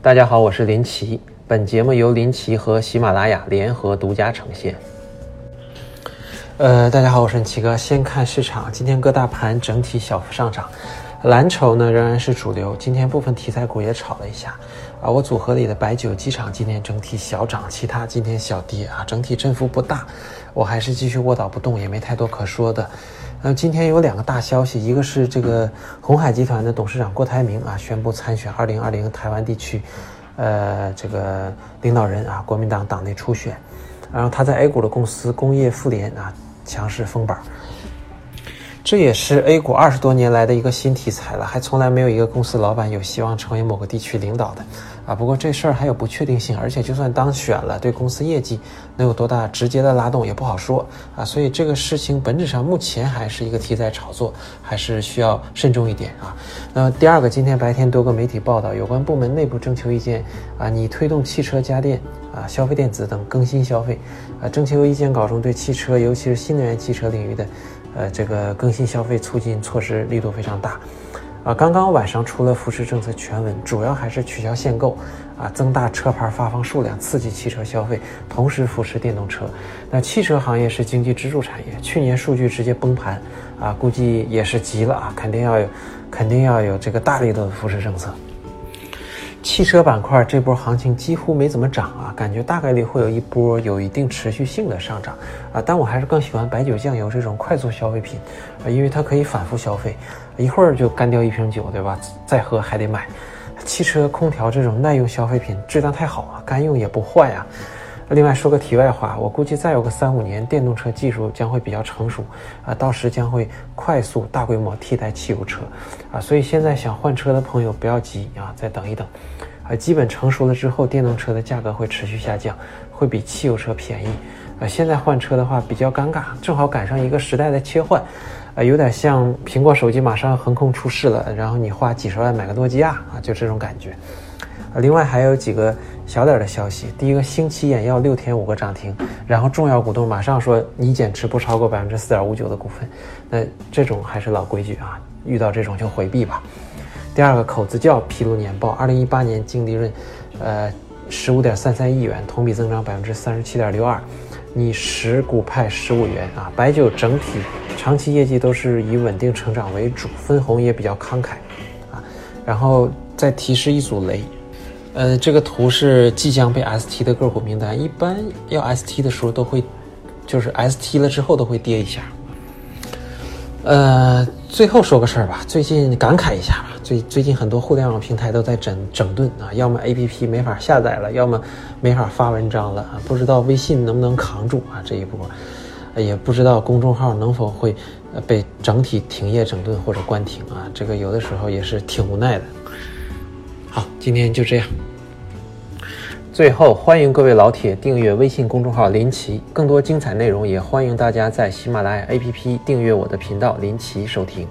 大家好，我是林奇。本节目由林奇和喜马拉雅联合独家呈现。呃，大家好，我是林奇哥。先看市场，今天各大盘整体小幅上涨，蓝筹呢仍然是主流。今天部分题材股也炒了一下啊。我组合里的白酒、机场今天整体小涨，其他今天小跌啊，整体振幅不大。我还是继续卧倒不动，也没太多可说的。呃，今天有两个大消息，一个是这个红海集团的董事长郭台铭啊宣布参选二零二零台湾地区，呃，这个领导人啊，国民党党内初选。然后他在 A 股的公司工业富联啊强势封板，这也是 A 股二十多年来的一个新题材了，还从来没有一个公司老板有希望成为某个地区领导的。啊，不过这事儿还有不确定性，而且就算当选了，对公司业绩能有多大直接的拉动也不好说啊。所以这个事情本质上目前还是一个题材炒作，还是需要慎重一点啊。那第二个，今天白天多个媒体报道，有关部门内部征求意见啊，你推动汽车家电啊、消费电子等更新消费啊，征求意见稿中对汽车，尤其是新能源汽车领域的呃这个更新消费促进措施力度非常大。啊，刚刚晚上出了扶持政策全文，主要还是取消限购，啊，增大车牌发放数量，刺激汽车消费，同时扶持电动车。那汽车行业是经济支柱产业，去年数据直接崩盘，啊，估计也是急了啊，肯定要有，肯定要有这个大力度的扶持政策。汽车板块这波行情几乎没怎么涨啊，感觉大概率会有一波有一定持续性的上涨啊，但我还是更喜欢白酒、酱油这种快速消费品啊，因为它可以反复消费，一会儿就干掉一瓶酒，对吧？再喝还得买。汽车空调这种耐用消费品质量太好啊，干用也不坏啊。另外说个题外话，我估计再有个三五年，电动车技术将会比较成熟啊，到时将会快速大规模替代汽油车啊，所以现在想换车的朋友不要急啊，再等一等，啊，基本成熟了之后，电动车的价格会持续下降，会比汽油车便宜啊。现在换车的话比较尴尬，正好赶上一个时代的切换，啊，有点像苹果手机马上横空出世了，然后你花几十万买个诺基亚啊，就这种感觉。啊，另外还有几个小点的消息。第一个，星期眼药六天五个涨停，然后重要股东马上说你减持不超过百分之四点五九的股份。那这种还是老规矩啊，遇到这种就回避吧。第二个，口子窖披露年报，二零一八年净利润，呃，十五点三三亿元，同比增长百分之三十七点六二，你十股派十五元啊。白酒整体长期业绩都是以稳定成长为主，分红也比较慷慨啊。然后再提示一组雷。呃，这个图是即将被 ST 的个股名单，一般要 ST 的时候都会，就是 ST 了之后都会跌一下。呃，最后说个事儿吧，最近感慨一下吧，最最近很多互联网平台都在整整顿啊，要么 APP 没法下载了，要么没法发文章了啊，不知道微信能不能扛住啊这一波，也不知道公众号能否会被整体停业整顿或者关停啊，这个有的时候也是挺无奈的。好，今天就这样。最后，欢迎各位老铁订阅微信公众号“林奇”，更多精彩内容也欢迎大家在喜马拉雅 APP 订阅我的频道“林奇”收听。